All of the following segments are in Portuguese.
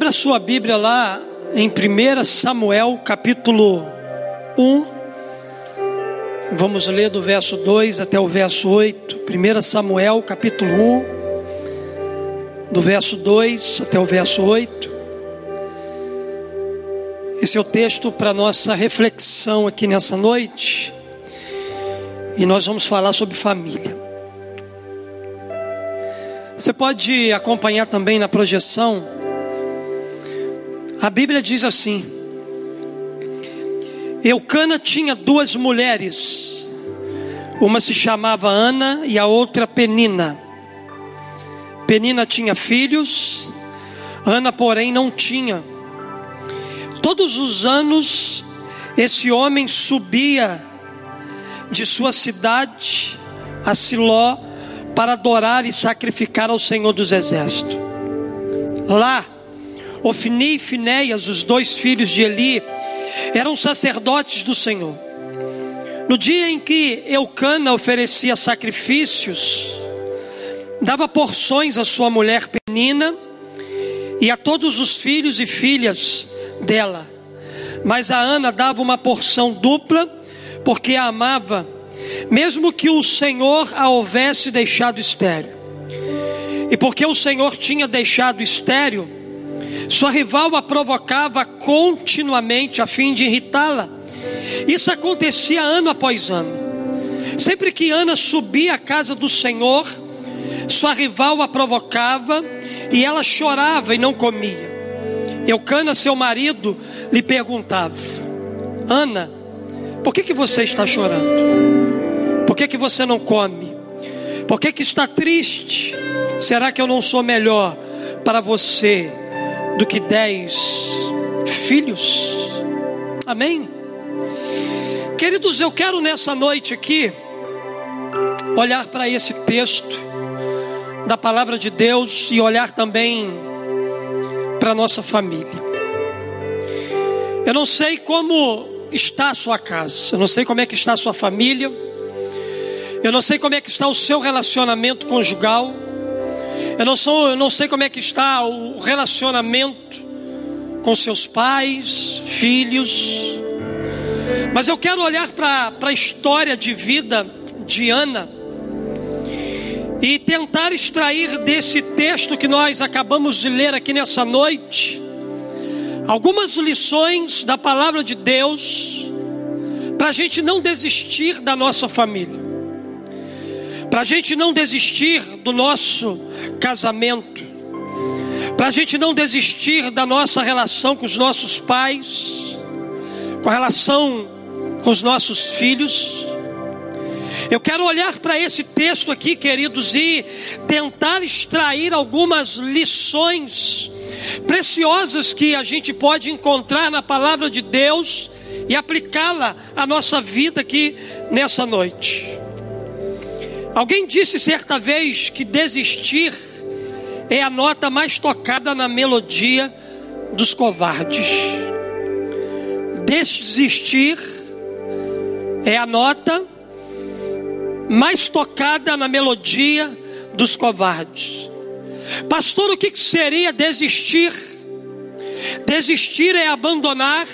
Abra sua Bíblia lá em 1 Samuel, capítulo 1. Vamos ler do verso 2 até o verso 8. 1 Samuel, capítulo 1, do verso 2 até o verso 8. Esse é o texto para nossa reflexão aqui nessa noite. E nós vamos falar sobre família. Você pode acompanhar também na projeção. A Bíblia diz assim: Eucana tinha duas mulheres, uma se chamava Ana e a outra Penina. Penina tinha filhos, Ana, porém, não tinha. Todos os anos, esse homem subia de sua cidade a Siló para adorar e sacrificar ao Senhor dos Exércitos. Lá, Ofni e Finéias, os dois filhos de Eli, eram sacerdotes do Senhor. No dia em que Eucana oferecia sacrifícios, dava porções à sua mulher Penina e a todos os filhos e filhas dela. Mas a Ana dava uma porção dupla, porque a amava, mesmo que o Senhor a houvesse deixado estéreo. E porque o Senhor tinha deixado estéreo, sua rival a provocava continuamente a fim de irritá-la. Isso acontecia ano após ano. Sempre que Ana subia à casa do Senhor, sua rival a provocava e ela chorava e não comia. Eucana, seu marido, lhe perguntava: Ana, por que, que você está chorando? Por que, que você não come? Por que, que está triste? Será que eu não sou melhor para você do que dez filhos? Amém? Queridos, eu quero nessa noite aqui olhar para esse texto da palavra de Deus e olhar também para nossa família. Eu não sei como está a sua casa, eu não sei como é que está a sua família, eu não sei como é que está o seu relacionamento conjugal, eu não, sou, eu não sei como é que está o relacionamento com seus pais, filhos, mas eu quero olhar para a história de vida de Ana e tentar extrair desse texto que nós acabamos de ler aqui nessa noite algumas lições da palavra de Deus para a gente não desistir da nossa família, para a gente não desistir do nosso casamento, para a gente não desistir da nossa relação com os nossos pais, com a relação com os nossos filhos. Eu quero olhar para esse texto aqui, queridos, e tentar extrair algumas lições preciosas que a gente pode encontrar na palavra de Deus e aplicá-la à nossa vida aqui nessa noite. Alguém disse certa vez que desistir é a nota mais tocada na melodia dos covardes. Desistir é a nota mais tocada na melodia dos covardes. Pastor, o que seria desistir? Desistir é abandonar,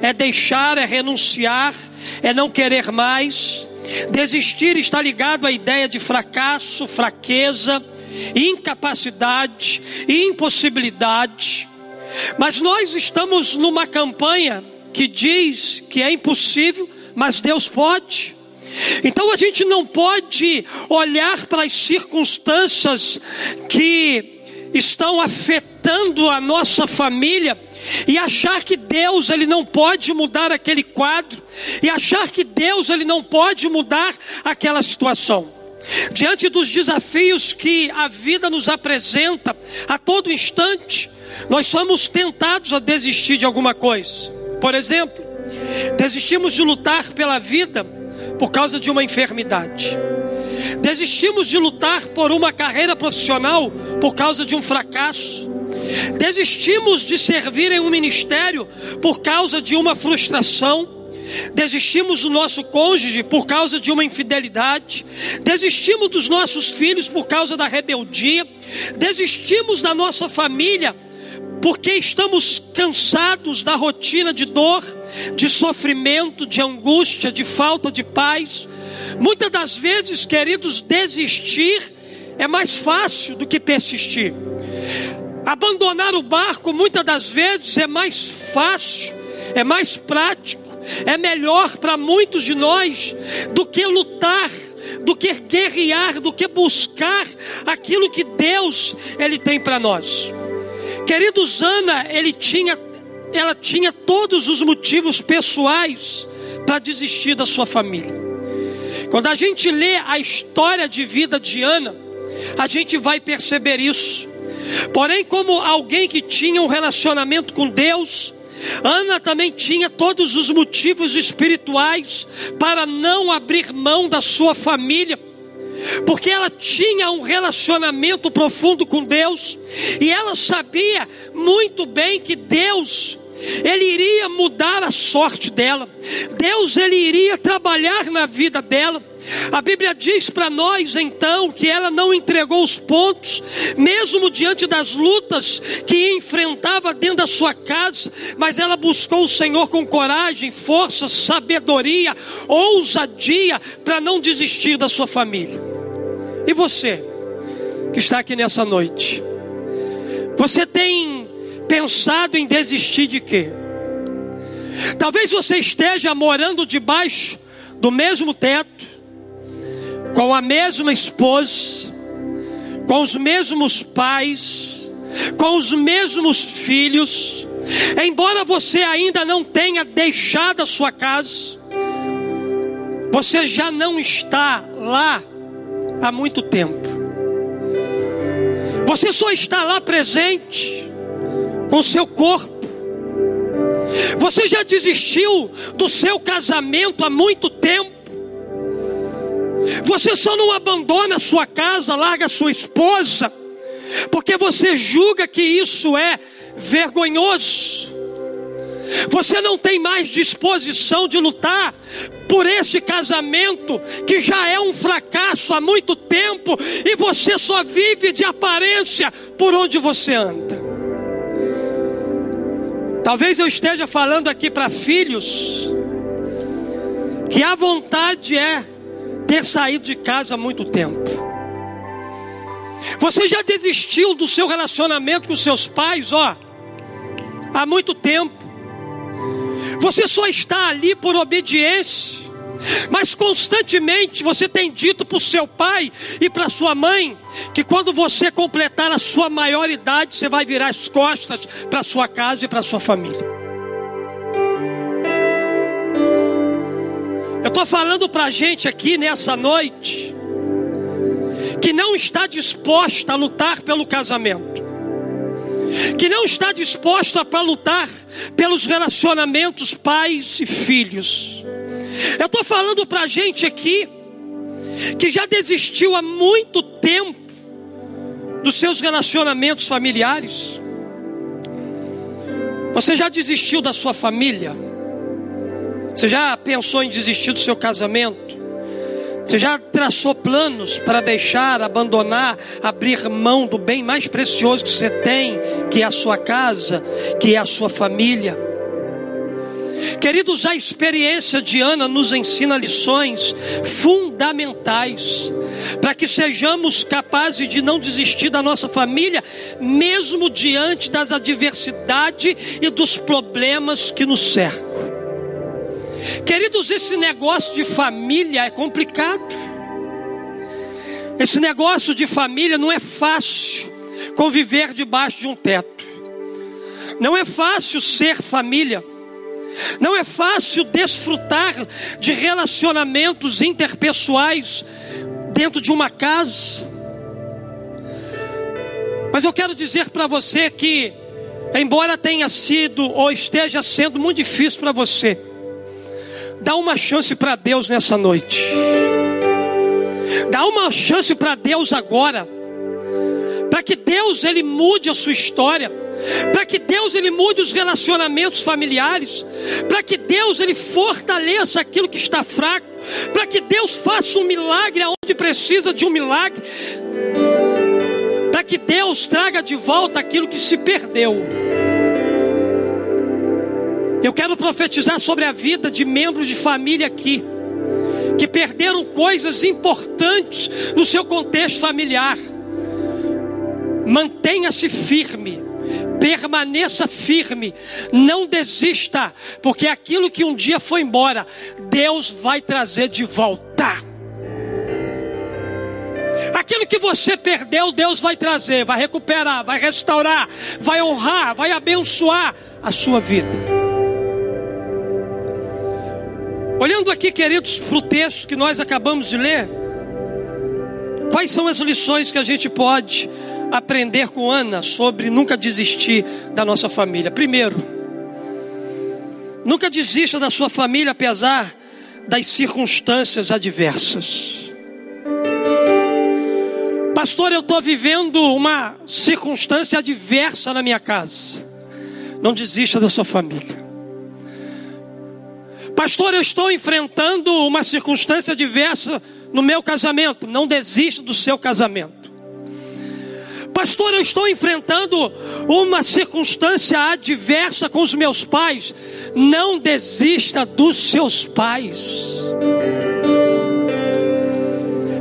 é deixar, é renunciar, é não querer mais. Desistir está ligado à ideia de fracasso, fraqueza, incapacidade, impossibilidade. Mas nós estamos numa campanha que diz que é impossível, mas Deus pode. Então a gente não pode olhar para as circunstâncias que estão afetando a nossa família e achar que Deus ele não pode mudar aquele quadro e achar que Deus ele não pode mudar aquela situação. Diante dos desafios que a vida nos apresenta a todo instante, nós somos tentados a desistir de alguma coisa. Por exemplo, desistimos de lutar pela vida por causa de uma enfermidade. Desistimos de lutar por uma carreira profissional por causa de um fracasso. Desistimos de servir em um ministério por causa de uma frustração. Desistimos do nosso cônjuge por causa de uma infidelidade. Desistimos dos nossos filhos por causa da rebeldia. Desistimos da nossa família porque estamos cansados da rotina de dor, de sofrimento, de angústia, de falta de paz. Muitas das vezes, queridos, desistir é mais fácil do que persistir. Abandonar o barco muitas das vezes é mais fácil, é mais prático, é melhor para muitos de nós do que lutar, do que guerrear, do que buscar aquilo que Deus ele tem para nós. Queridos, Ana, ele tinha, ela tinha todos os motivos pessoais para desistir da sua família. Quando a gente lê a história de vida de Ana, a gente vai perceber isso. Porém, como alguém que tinha um relacionamento com Deus, Ana também tinha todos os motivos espirituais para não abrir mão da sua família, porque ela tinha um relacionamento profundo com Deus e ela sabia muito bem que Deus ele iria mudar a sorte dela. Deus ele iria trabalhar na vida dela. A Bíblia diz para nós então que ela não entregou os pontos, mesmo diante das lutas que enfrentava dentro da sua casa, mas ela buscou o Senhor com coragem, força, sabedoria, ousadia para não desistir da sua família. E você que está aqui nessa noite, você tem pensado em desistir de quê? Talvez você esteja morando debaixo do mesmo teto, com a mesma esposa, com os mesmos pais, com os mesmos filhos, embora você ainda não tenha deixado a sua casa, você já não está lá há muito tempo. Você só está lá presente com seu corpo. Você já desistiu do seu casamento há muito tempo. Você só não abandona sua casa, larga sua esposa, porque você julga que isso é vergonhoso. Você não tem mais disposição de lutar por esse casamento que já é um fracasso há muito tempo e você só vive de aparência por onde você anda. Talvez eu esteja falando aqui para filhos que a vontade é ter saído de casa há muito tempo. Você já desistiu do seu relacionamento com seus pais, ó, há muito tempo. Você só está ali por obediência. Mas constantemente você tem dito para o seu pai e para sua mãe que quando você completar a sua maioridade, você vai virar as costas para sua casa e para sua família. Eu estou falando para a gente aqui nessa noite que não está disposta a lutar pelo casamento, que não está disposta para lutar pelos relacionamentos pais e filhos. Eu estou falando para gente aqui que já desistiu há muito tempo dos seus relacionamentos familiares. Você já desistiu da sua família? Você já pensou em desistir do seu casamento? Você já traçou planos para deixar, abandonar, abrir mão do bem mais precioso que você tem, que é a sua casa, que é a sua família? Queridos, a experiência de Ana nos ensina lições fundamentais para que sejamos capazes de não desistir da nossa família, mesmo diante das adversidades e dos problemas que nos cercam. Queridos, esse negócio de família é complicado. Esse negócio de família não é fácil conviver debaixo de um teto. Não é fácil ser família. Não é fácil desfrutar de relacionamentos interpessoais dentro de uma casa. Mas eu quero dizer para você que, embora tenha sido ou esteja sendo muito difícil para você, Dá uma chance para Deus nessa noite. Dá uma chance para Deus agora. Para que Deus ele mude a sua história. Para que Deus ele mude os relacionamentos familiares. Para que Deus ele fortaleça aquilo que está fraco. Para que Deus faça um milagre aonde precisa de um milagre para que Deus traga de volta aquilo que se perdeu. Eu quero profetizar sobre a vida de membros de família aqui, que perderam coisas importantes no seu contexto familiar. Mantenha-se firme, permaneça firme, não desista, porque aquilo que um dia foi embora, Deus vai trazer de volta. Aquilo que você perdeu, Deus vai trazer, vai recuperar, vai restaurar, vai honrar, vai abençoar a sua vida. Olhando aqui, queridos, para o texto que nós acabamos de ler, quais são as lições que a gente pode aprender com Ana sobre nunca desistir da nossa família? Primeiro, nunca desista da sua família apesar das circunstâncias adversas. Pastor, eu estou vivendo uma circunstância adversa na minha casa. Não desista da sua família. Pastor, eu estou enfrentando uma circunstância diversa no meu casamento. Não desista do seu casamento. Pastor, eu estou enfrentando uma circunstância adversa com os meus pais. Não desista dos seus pais.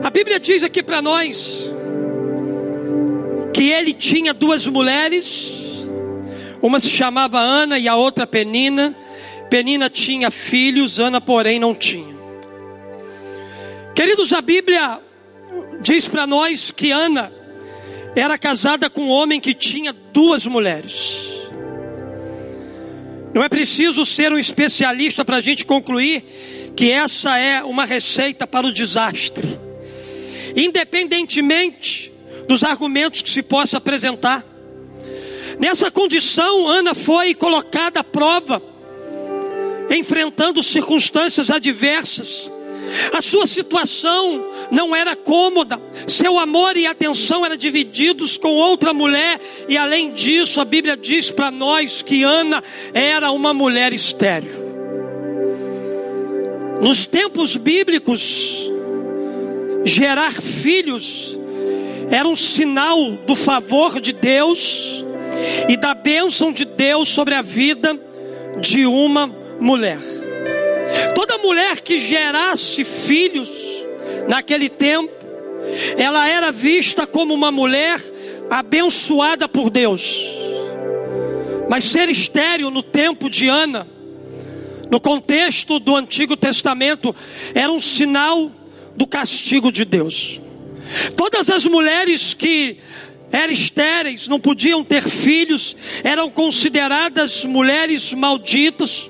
A Bíblia diz aqui para nós que ele tinha duas mulheres, uma se chamava Ana e a outra Penina. Penina tinha filhos, Ana, porém, não tinha. Queridos, a Bíblia diz para nós que Ana era casada com um homem que tinha duas mulheres. Não é preciso ser um especialista para a gente concluir que essa é uma receita para o desastre, independentemente dos argumentos que se possa apresentar. Nessa condição, Ana foi colocada à prova enfrentando circunstâncias adversas. A sua situação não era cômoda, seu amor e atenção eram divididos com outra mulher, e além disso, a Bíblia diz para nós que Ana era uma mulher estéril. Nos tempos bíblicos, gerar filhos era um sinal do favor de Deus e da bênção de Deus sobre a vida de uma mulher. Toda mulher que gerasse filhos naquele tempo, ela era vista como uma mulher abençoada por Deus. Mas ser estéril no tempo de Ana, no contexto do Antigo Testamento, era um sinal do castigo de Deus. Todas as mulheres que eram estéreis, não podiam ter filhos, eram consideradas mulheres malditas.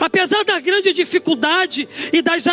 Apesar da grande dificuldade e das,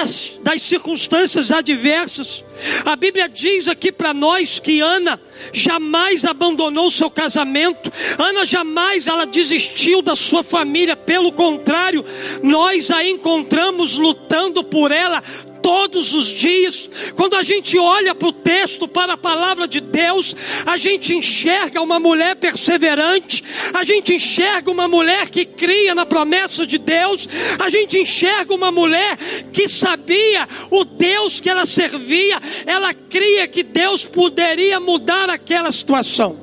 das circunstâncias adversas, a Bíblia diz aqui para nós que Ana jamais abandonou seu casamento, Ana jamais ela desistiu da sua família, pelo contrário, nós a encontramos lutando por ela todos os dias. Quando a gente olha para o texto, para a palavra de Deus, a gente enxerga uma mulher perseverante, a gente enxerga uma mulher que cria na promessa de Deus, a gente enxerga uma mulher que sabia o Deus que ela servia, ela cria que Deus poderia mudar aquela situação.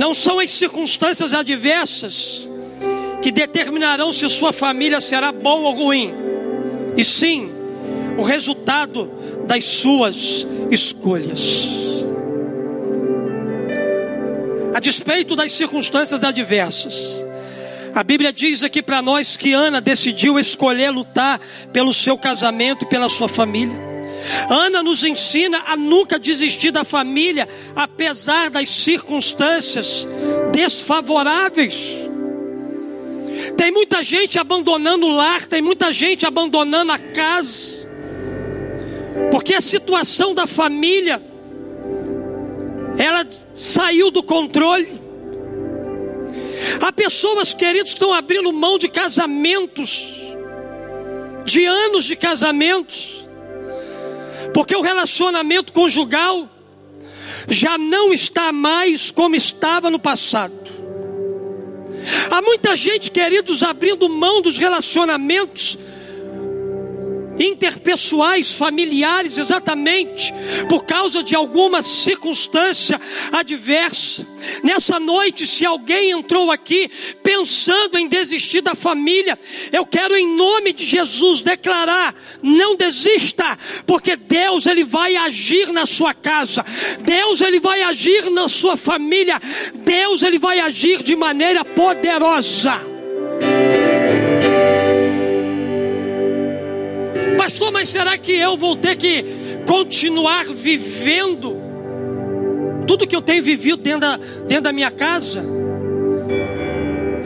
Não são as circunstâncias adversas que determinarão se sua família será boa ou ruim e sim o resultado das suas escolhas. A despeito das circunstâncias adversas, a Bíblia diz aqui para nós que Ana decidiu escolher lutar pelo seu casamento e pela sua família. Ana nos ensina a nunca desistir da família, apesar das circunstâncias desfavoráveis. Tem muita gente abandonando o lar, tem muita gente abandonando a casa, porque a situação da família ela saiu do controle. Há pessoas, queridos, que estão abrindo mão de casamentos, de anos de casamentos, porque o relacionamento conjugal já não está mais como estava no passado. Há muita gente, queridos, abrindo mão dos relacionamentos interpessoais, familiares, exatamente por causa de alguma circunstância adversa. Nessa noite, se alguém entrou aqui pensando em desistir da família, eu quero em nome de Jesus declarar: não desista, porque Deus ele vai agir na sua casa. Deus ele vai agir na sua família. Deus ele vai agir de maneira poderosa. Pastor, mas será que eu vou ter que continuar vivendo tudo que eu tenho vivido dentro da, dentro da minha casa?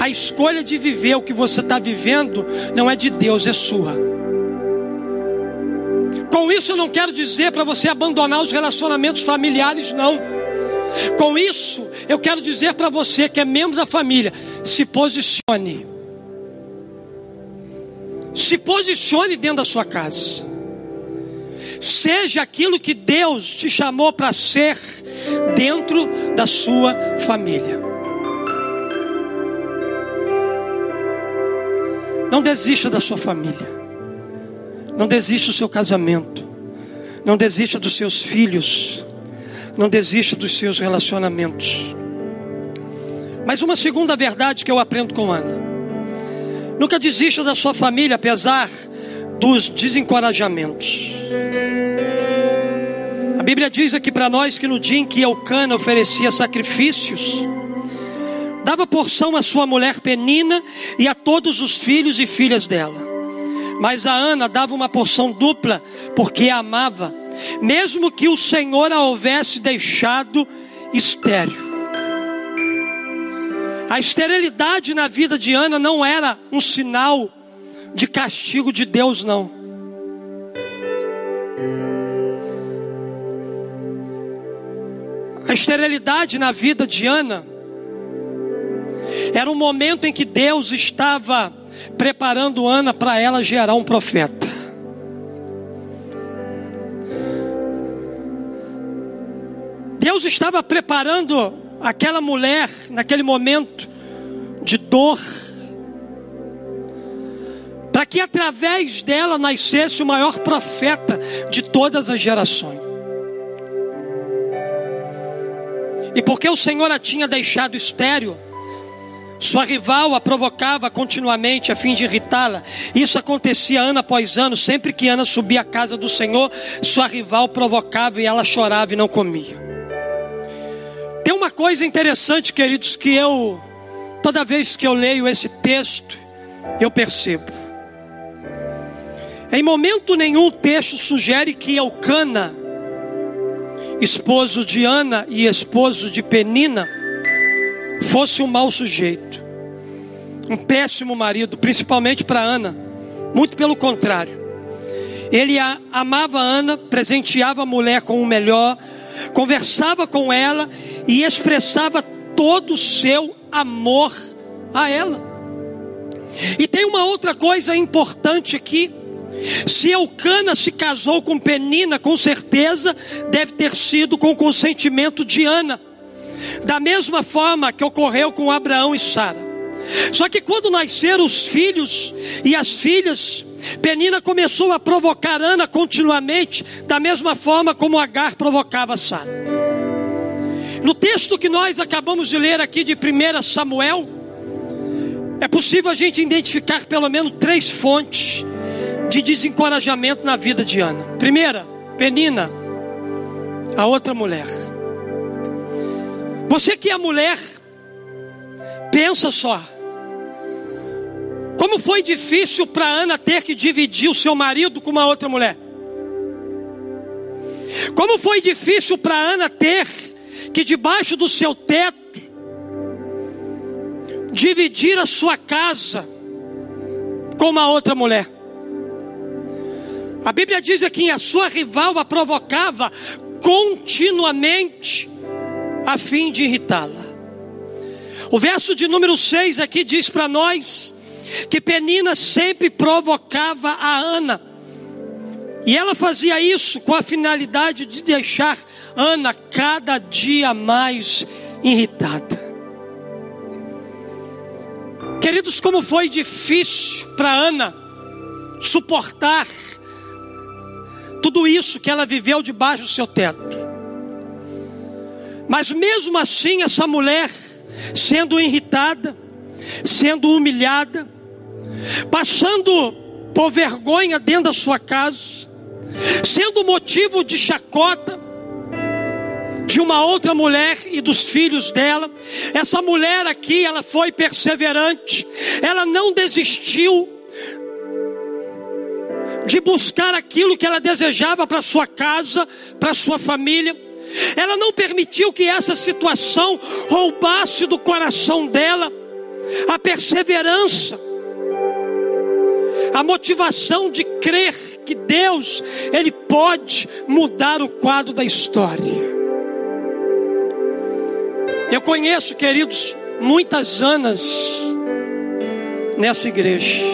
A escolha de viver o que você está vivendo não é de Deus, é sua. Com isso eu não quero dizer para você abandonar os relacionamentos familiares, não. Com isso eu quero dizer para você que é membro da família, se posicione. Se posicione dentro da sua casa. Seja aquilo que Deus te chamou para ser dentro da sua família. Não desista da sua família. Não desista do seu casamento. Não desista dos seus filhos. Não desista dos seus relacionamentos. Mas uma segunda verdade que eu aprendo com Ana. Nunca desista da sua família, apesar dos desencorajamentos. A Bíblia diz aqui para nós que no dia em que Eucana oferecia sacrifícios, dava porção à sua mulher Penina e a todos os filhos e filhas dela. Mas a Ana dava uma porção dupla, porque a amava, mesmo que o Senhor a houvesse deixado estéril. A esterilidade na vida de Ana não era um sinal de castigo de Deus, não. A esterilidade na vida de Ana era um momento em que Deus estava preparando Ana para ela gerar um profeta. Deus estava preparando aquela mulher, naquele momento de dor, para que através dela nascesse o maior profeta de todas as gerações. E porque o Senhor a tinha deixado estéreo, sua rival a provocava continuamente a fim de irritá-la. Isso acontecia ano após ano, sempre que Ana subia à casa do Senhor, sua rival provocava e ela chorava e não comia. Coisa interessante, queridos, que eu, toda vez que eu leio esse texto, eu percebo. Em momento nenhum o texto sugere que Eucana, esposo de Ana e esposo de Penina, fosse um mau sujeito, um péssimo marido, principalmente para Ana. Muito pelo contrário. Ele amava Ana, presenteava a mulher com o melhor, conversava com ela e expressava todo o seu amor a ela. E tem uma outra coisa importante aqui. Se Eucana se casou com Penina, com certeza deve ter sido com consentimento de Ana. Da mesma forma que ocorreu com Abraão e Sara. Só que quando nasceram os filhos e as filhas, Penina começou a provocar Ana continuamente, da mesma forma como Agar provocava Sara. No texto que nós acabamos de ler aqui de 1 Samuel, é possível a gente identificar pelo menos três fontes de desencorajamento na vida de Ana. Primeira, Penina, a outra mulher. Você que é mulher, pensa só. Como foi difícil para Ana ter que dividir o seu marido com uma outra mulher? Como foi difícil para Ana ter que debaixo do seu teto dividir a sua casa com uma outra mulher? A Bíblia diz que a sua rival a provocava continuamente a fim de irritá-la. O verso de número 6 aqui diz para nós que Penina sempre provocava a Ana. E ela fazia isso com a finalidade de deixar Ana cada dia mais irritada. Queridos, como foi difícil para Ana suportar tudo isso que ela viveu debaixo do seu teto. Mas mesmo assim, essa mulher, sendo irritada, sendo humilhada, passando por vergonha dentro da sua casa, sendo motivo de chacota de uma outra mulher e dos filhos dela. Essa mulher aqui, ela foi perseverante, ela não desistiu de buscar aquilo que ela desejava para sua casa, para sua família. Ela não permitiu que essa situação roubasse do coração dela a perseverança, a motivação de crer que Deus, Ele pode mudar o quadro da história. Eu conheço, queridos, muitas Anas nessa igreja.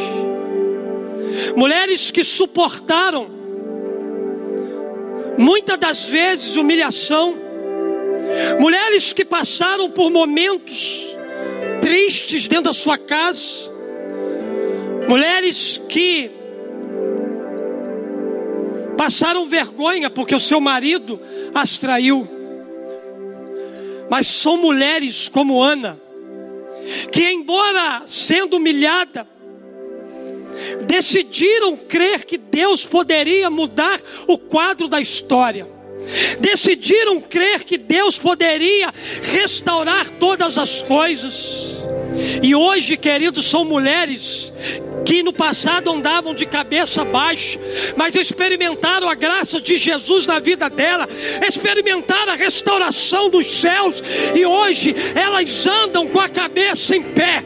Mulheres que suportaram muitas das vezes humilhação. Mulheres que passaram por momentos tristes dentro da sua casa. Mulheres que passaram vergonha porque o seu marido as traiu. Mas são mulheres como Ana, que, embora sendo humilhada, decidiram crer que Deus poderia mudar o quadro da história. Decidiram crer que Deus poderia restaurar todas as coisas. E hoje, queridos, são mulheres que no passado andavam de cabeça baixa, mas experimentaram a graça de Jesus na vida dela, experimentaram a restauração dos céus, e hoje elas andam com a cabeça em pé.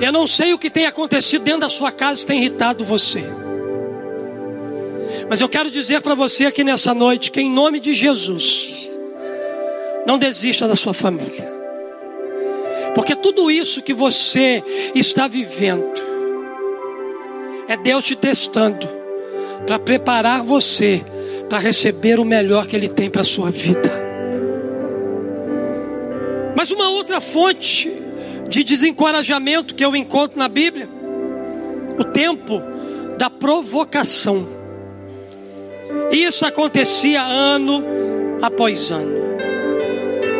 Eu não sei o que tem acontecido dentro da sua casa que tem irritado você. Mas eu quero dizer para você aqui nessa noite que, em nome de Jesus, não desista da sua família. Porque tudo isso que você está vivendo é Deus te testando para preparar você para receber o melhor que Ele tem para a sua vida. Mas uma outra fonte de desencorajamento que eu encontro na Bíblia, o tempo da provocação. Isso acontecia ano após ano.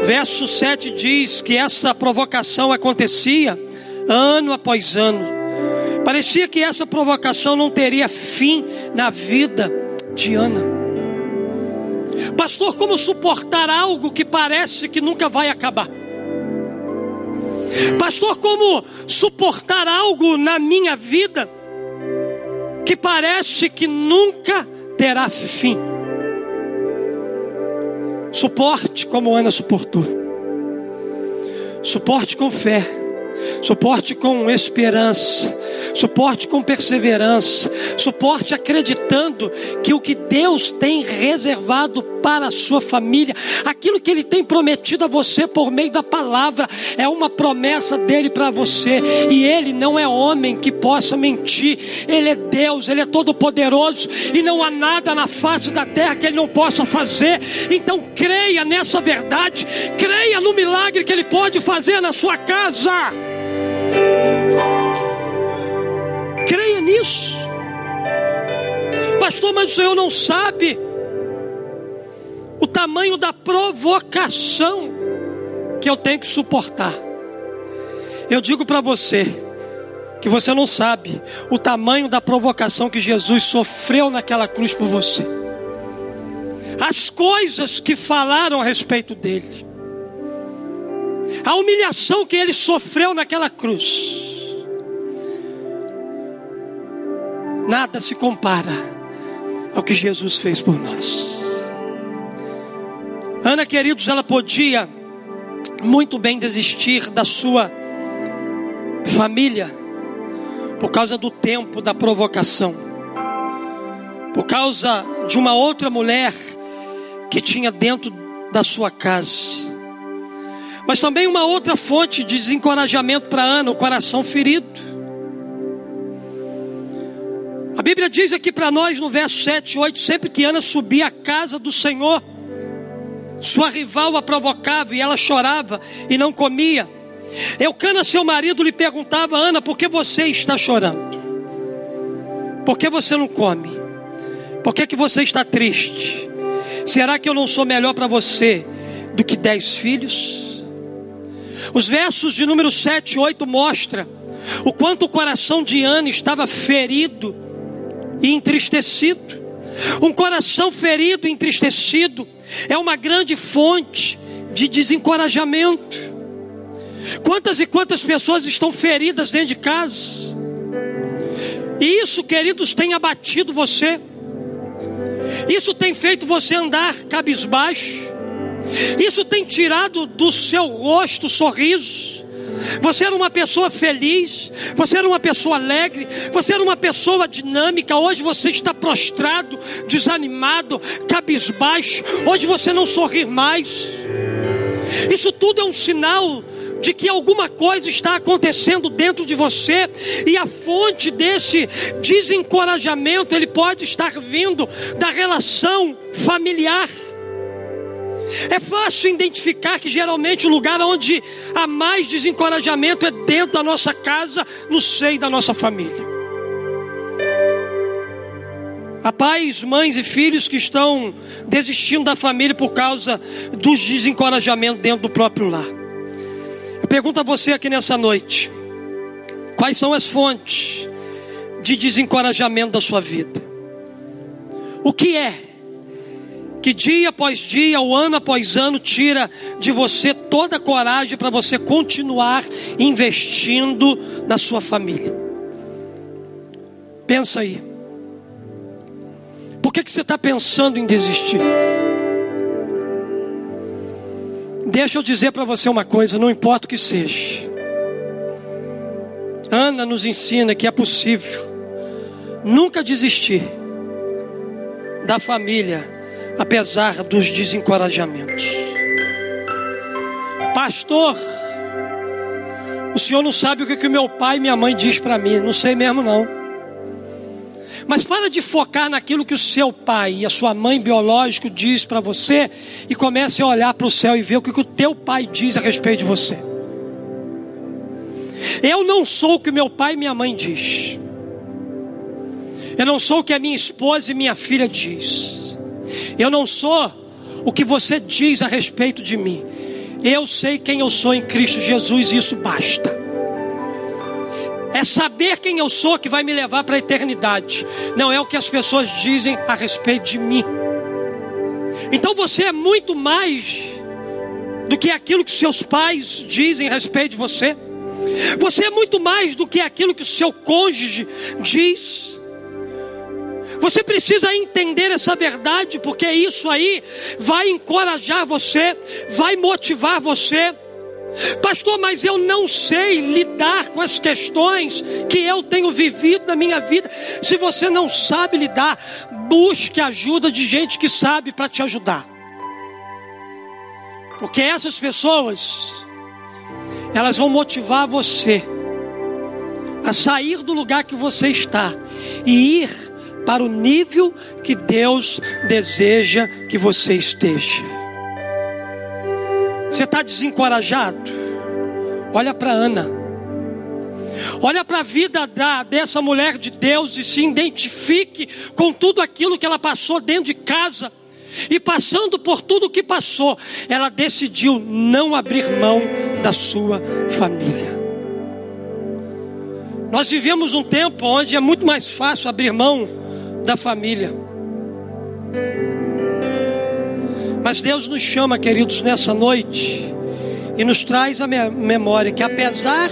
Verso 7 diz que essa provocação acontecia ano após ano. Parecia que essa provocação não teria fim na vida de Ana. Pastor, como suportar algo que parece que nunca vai acabar? Pastor, como suportar algo na minha vida que parece que nunca terá fim? Suporte como Ana suportou. Suporte com fé. Suporte com esperança. Suporte com perseverança, suporte acreditando que o que Deus tem reservado para a sua família, aquilo que Ele tem prometido a você por meio da palavra, é uma promessa dele para você, e Ele não é homem que possa mentir, Ele é Deus, Ele é todo-poderoso, e não há nada na face da terra que Ele não possa fazer, então creia nessa verdade, creia no milagre que Ele pode fazer na sua casa. Creia nisso. Pastor, mas o Senhor não sabe o tamanho da provocação que eu tenho que suportar. Eu digo para você que você não sabe o tamanho da provocação que Jesus sofreu naquela cruz por você. As coisas que falaram a respeito dele. A humilhação que ele sofreu naquela cruz. Nada se compara ao que Jesus fez por nós. Ana, queridos, ela podia muito bem desistir da sua família por causa do tempo da provocação, por causa de uma outra mulher que tinha dentro da sua casa. Mas também uma outra fonte de desencorajamento para Ana, o coração ferido. A Bíblia diz aqui para nós no verso 7 e 8: sempre que Ana subia à casa do Senhor, sua rival a provocava e ela chorava e não comia. Eucana, seu marido, lhe perguntava: Ana, por que você está chorando? Por que você não come? Por que, que você está triste? Será que eu não sou melhor para você do que dez filhos? Os versos de número 7 e 8 mostram o quanto o coração de Ana estava ferido e entristecido. Um coração ferido e entristecido é uma grande fonte de desencorajamento. Quantas e quantas pessoas estão feridas dentro de casa? E isso, queridos, tem abatido você. Isso tem feito você andar cabisbaixo. Isso tem tirado do seu rosto sorriso. Você era uma pessoa feliz, você era uma pessoa alegre, você era uma pessoa dinâmica. Hoje você está prostrado, desanimado, cabisbaixo. Hoje você não sorri mais. Isso tudo é um sinal de que alguma coisa está acontecendo dentro de você e a fonte desse desencorajamento ele pode estar vindo da relação familiar. É fácil identificar que geralmente o lugar onde há mais desencorajamento é dentro da nossa casa, no seio da nossa família. Há pais, mães e filhos que estão desistindo da família por causa dos desencorajamentos dentro do próprio lar. Eu pergunto a você aqui nessa noite: quais são as fontes de desencorajamento da sua vida? O que é que dia após dia, ou ano após ano, tira de você toda a coragem para você continuar investindo na sua família. Pensa aí. Por que, que você está pensando em desistir? Deixa eu dizer para você uma coisa, não importa o que seja. Ana nos ensina que é possível nunca desistir da família apesar dos desencorajamentos. Pastor, o senhor não sabe o que, que meu pai e minha mãe diz para mim, não sei mesmo não. Mas para de focar naquilo que o seu pai e a sua mãe biológico diz para você e comece a olhar para o céu e ver o que, que o teu pai diz a respeito de você. Eu não sou o que meu pai e minha mãe diz. Eu não sou o que a minha esposa e minha filha diz. Eu não sou o que você diz a respeito de mim. Eu sei quem eu sou em Cristo Jesus e isso basta. É saber quem eu sou que vai me levar para a eternidade. Não é o que as pessoas dizem a respeito de mim. Então você é muito mais do que aquilo que seus pais dizem a respeito de você. Você é muito mais do que aquilo que seu cônjuge diz. Você precisa entender essa verdade, porque isso aí vai encorajar você, vai motivar você. Pastor, mas eu não sei lidar com as questões que eu tenho vivido na minha vida. Se você não sabe lidar, busque ajuda de gente que sabe para te ajudar. Porque essas pessoas, elas vão motivar você a sair do lugar que você está e ir para o nível que Deus deseja que você esteja. Você está desencorajado? Olha para Ana. Olha para a vida da, dessa mulher de Deus e se identifique com tudo aquilo que ela passou dentro de casa. E passando por tudo que passou, ela decidiu não abrir mão da sua família. Nós vivemos um tempo onde é muito mais fácil abrir mão da família. Mas Deus nos chama, queridos, nessa noite e nos traz a memória que apesar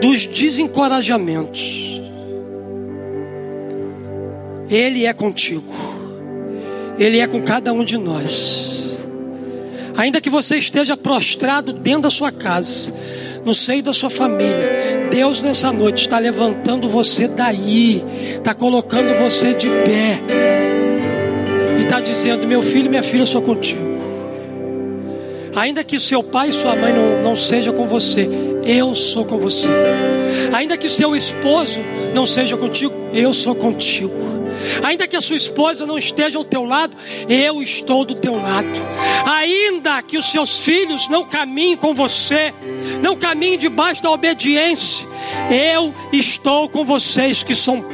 dos desencorajamentos, Ele é contigo, Ele é com cada um de nós. Ainda que você esteja prostrado dentro da sua casa, no seio da sua família. Deus nessa noite está levantando você daí, está colocando você de pé e está dizendo: Meu filho minha filha, eu sou contigo. Ainda que seu pai e sua mãe não, não sejam com você, eu sou com você. Ainda que seu esposo não seja contigo, eu sou contigo. Ainda que a sua esposa não esteja ao teu lado, eu estou do teu lado. Ainda que os seus filhos não caminhem com você, não caminhem debaixo da obediência, eu estou com vocês que são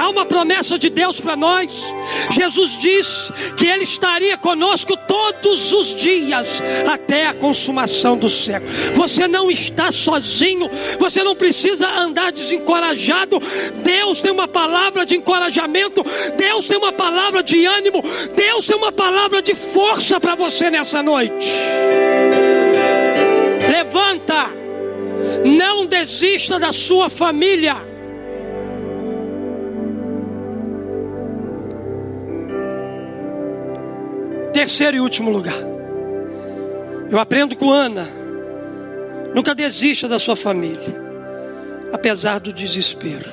Há uma promessa de Deus para nós. Jesus disse que Ele estaria conosco todos os dias até a consumação do século. Você não está sozinho, você não precisa andar desencorajado. Deus tem uma palavra de encorajamento, Deus tem uma palavra de ânimo, Deus tem uma palavra de força para você nessa noite. Levanta, não desista da sua família. Terceiro e último lugar. Eu aprendo com Ana. Nunca desista da sua família, apesar do desespero.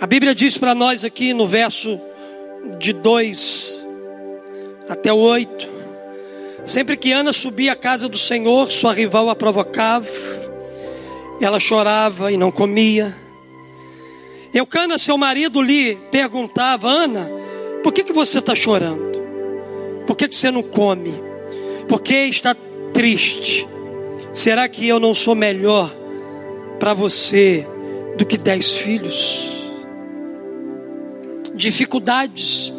A Bíblia diz para nós aqui no verso de 2 até o 8: sempre que Ana subia à casa do Senhor, sua rival a provocava, ela chorava e não comia. Eucana, seu marido, lhe perguntava: Ana, por que, que você está chorando? Por que, que você não come? Por que está triste? Será que eu não sou melhor para você do que dez filhos? Dificuldades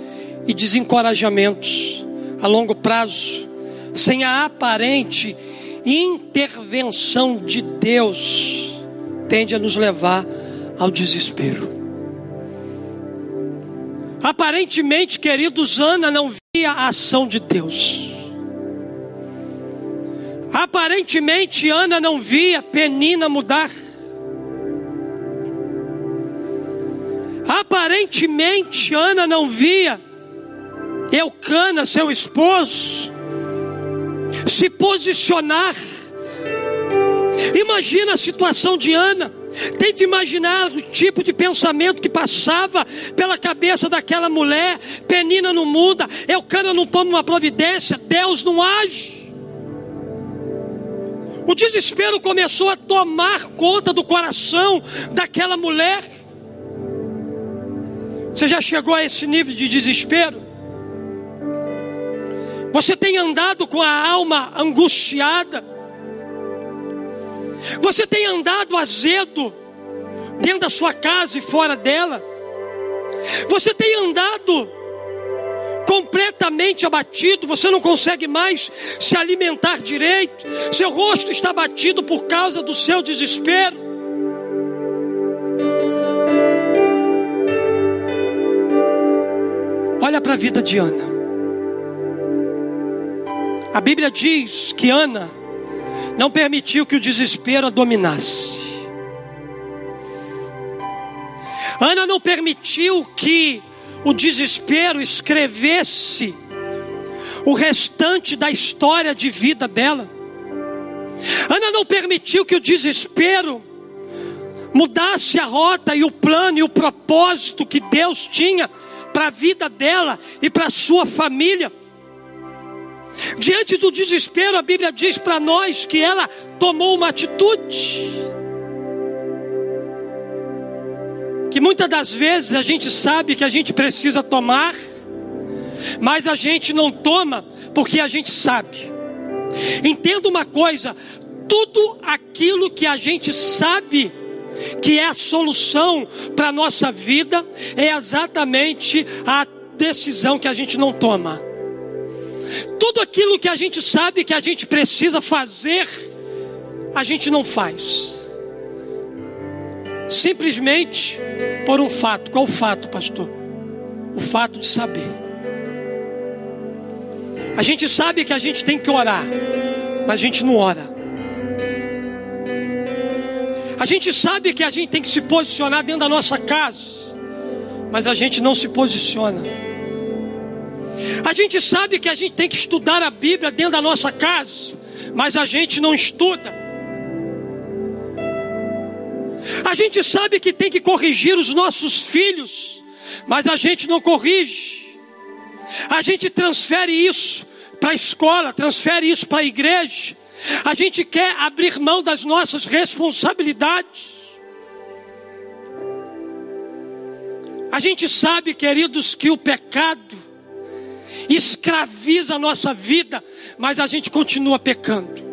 e desencorajamentos a longo prazo, sem a aparente intervenção de Deus, tende a nos levar ao desespero. Aparentemente, queridos, Ana não via a ação de Deus. Aparentemente, Ana não via Penina mudar. Aparentemente, Ana não via Eucana, seu esposo, se posicionar. Imagina a situação de Ana. Tente imaginar o tipo de pensamento que passava pela cabeça daquela mulher. Penina não muda, Eucana não toma uma providência, Deus não age. O desespero começou a tomar conta do coração daquela mulher. Você já chegou a esse nível de desespero? Você tem andado com a alma angustiada? Você tem andado azedo dentro da sua casa e fora dela? Você tem andado completamente abatido, você não consegue mais se alimentar direito, seu rosto está abatido por causa do seu desespero. Olha para a vida de Ana. A Bíblia diz que Ana não permitiu que o desespero a dominasse. Ana não permitiu que o desespero escrevesse o restante da história de vida dela. Ana não permitiu que o desespero mudasse a rota e o plano e o propósito que Deus tinha para a vida dela e para a sua família. Diante do desespero, a Bíblia diz para nós que ela tomou uma atitude. Que muitas das vezes a gente sabe que a gente precisa tomar, mas a gente não toma porque a gente sabe. Entenda uma coisa: tudo aquilo que a gente sabe que é a solução para a nossa vida é exatamente a decisão que a gente não toma. Tudo aquilo que a gente sabe que a gente precisa fazer, a gente não faz. Simplesmente por um fato. Qual o fato, pastor? O fato de saber. A gente sabe que a gente tem que orar, mas a gente não ora. A gente sabe que a gente tem que se posicionar dentro da nossa casa, mas a gente não se posiciona. A gente sabe que a gente tem que estudar a Bíblia dentro da nossa casa, mas a gente não estuda. A gente sabe que tem que corrigir os nossos filhos, mas a gente não corrige. A gente transfere isso para a escola, transfere isso para a igreja, A gente quer abrir mão das nossas responsabilidades. A gente sabe, queridos, que o pecado escraviza a nossa vida, mas a gente continua pecando.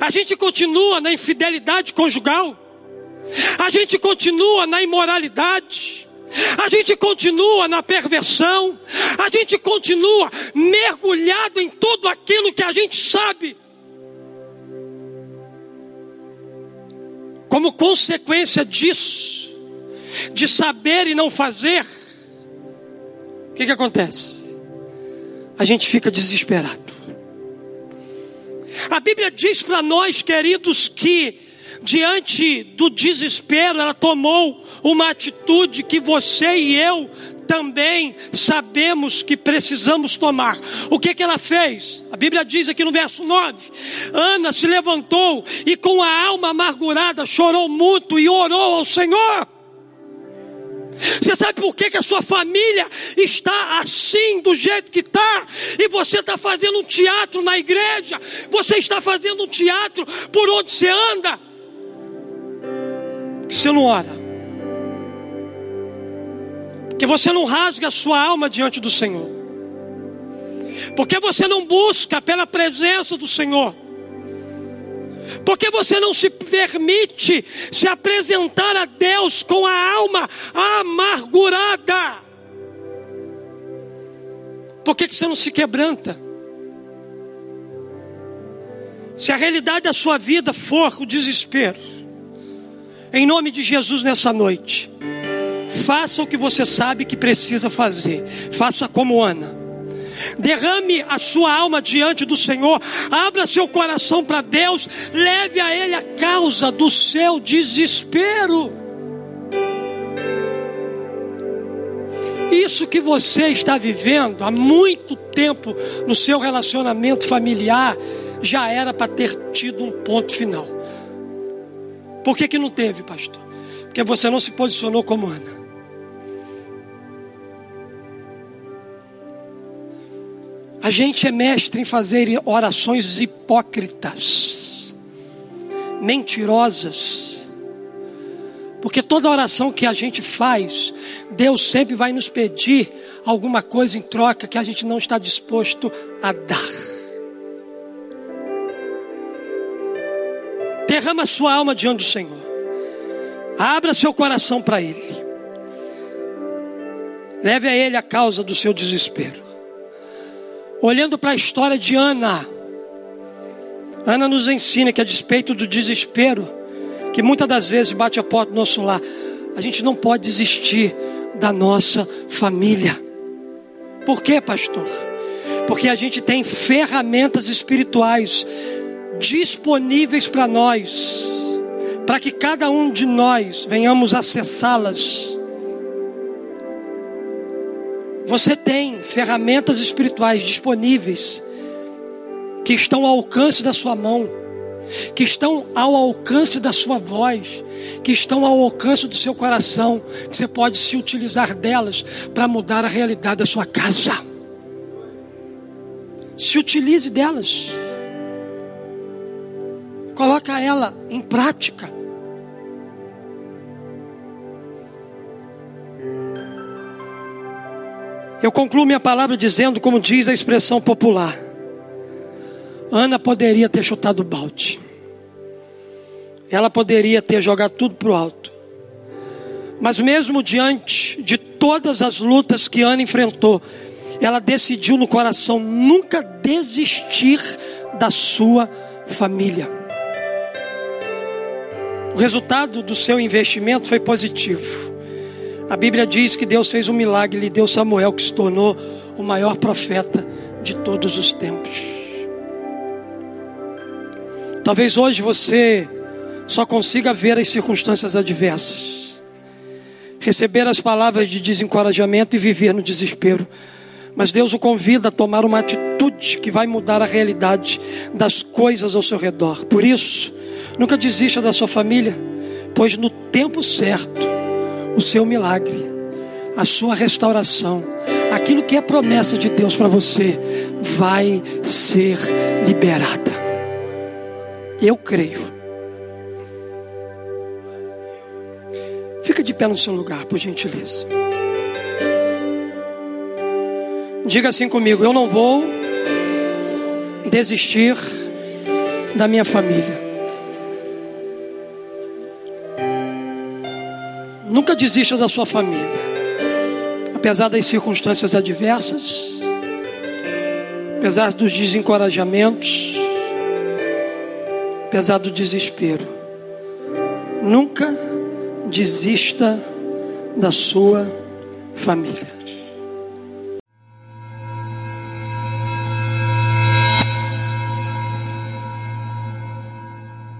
A gente continua na infidelidade conjugal. A gente continua na imoralidade. A gente continua na perversão. A gente continua mergulhado em tudo aquilo que a gente sabe. Como consequência disso, de saber e não fazer, que, que acontece? A gente fica desesperado. A Bíblia diz para nós, queridos, que diante do desespero, ela tomou uma atitude que você e eu também sabemos que precisamos tomar. O que, que ela fez? A Bíblia diz aqui no verso 9: Ana se levantou e com a alma amargurada chorou muito e orou ao Senhor. Você sabe por que, que a sua família está assim, do jeito que está? E você está fazendo um teatro na igreja, você está fazendo um teatro por onde você anda. Que você não ora, que você não rasga a sua alma diante do Senhor, porque você não busca pela presença do Senhor. Porque você não se permite se apresentar a Deus com a alma amargurada? Por que, você não se quebranta? Se a realidade da sua vida for o desespero, em nome de Jesus nessa noite, faça o que você sabe que precisa fazer, faça como Ana derrame a sua alma diante do Senhor, abra seu coração para Deus, leve a Ele a causa do seu desespero. Isso que você está vivendo há muito tempo no seu relacionamento familiar já era para ter tido um ponto final. Por que, que não teve, pastor? Porque você não se posicionou como Ana. A gente é mestre em fazer orações hipócritas, mentirosas, porque toda oração que a gente faz, Deus sempre vai nos pedir alguma coisa em troca que a gente não está disposto a dar. Derrama sua alma diante do Senhor, abra seu coração para Ele, leve a Ele a causa do seu desespero. Olhando para a história de Ana, Ana nos ensina que a despeito do desespero, que muitas das vezes bate a porta do nosso lar, a gente não pode desistir da nossa família. Por quê, pastor? Porque a gente tem ferramentas espirituais disponíveis para nós, para que cada um de nós venhamos acessá-las você tem ferramentas espirituais disponíveis que estão ao alcance da sua mão, que estão ao alcance da sua voz, que estão ao alcance do seu coração, que você pode se utilizar delas para mudar a realidade da sua casa. Se utilize delas. Coloca ela em prática. Eu concluo minha palavra dizendo, como diz a expressão popular: Ana poderia ter chutado o balde, ela poderia ter jogado tudo para o alto, mas mesmo diante de todas as lutas que Ana enfrentou, ela decidiu no coração nunca desistir da sua família. O resultado do seu investimento foi positivo. A Bíblia diz que Deus fez um milagre, e deu Samuel, que se tornou o maior profeta de todos os tempos. Talvez hoje você só consiga ver as circunstâncias adversas, receber as palavras de desencorajamento e viver no desespero. Mas Deus o convida a tomar uma atitude que vai mudar a realidade das coisas ao seu redor. Por isso, nunca desista da sua família, pois no tempo certo, o seu milagre, a sua restauração, aquilo que é promessa de Deus para você, vai ser liberada. Eu creio. Fica de pé no seu lugar, por gentileza. Diga assim comigo: eu não vou desistir da minha família. Nunca desista da sua família, apesar das circunstâncias adversas, apesar dos desencorajamentos, apesar do desespero. Nunca desista da sua família.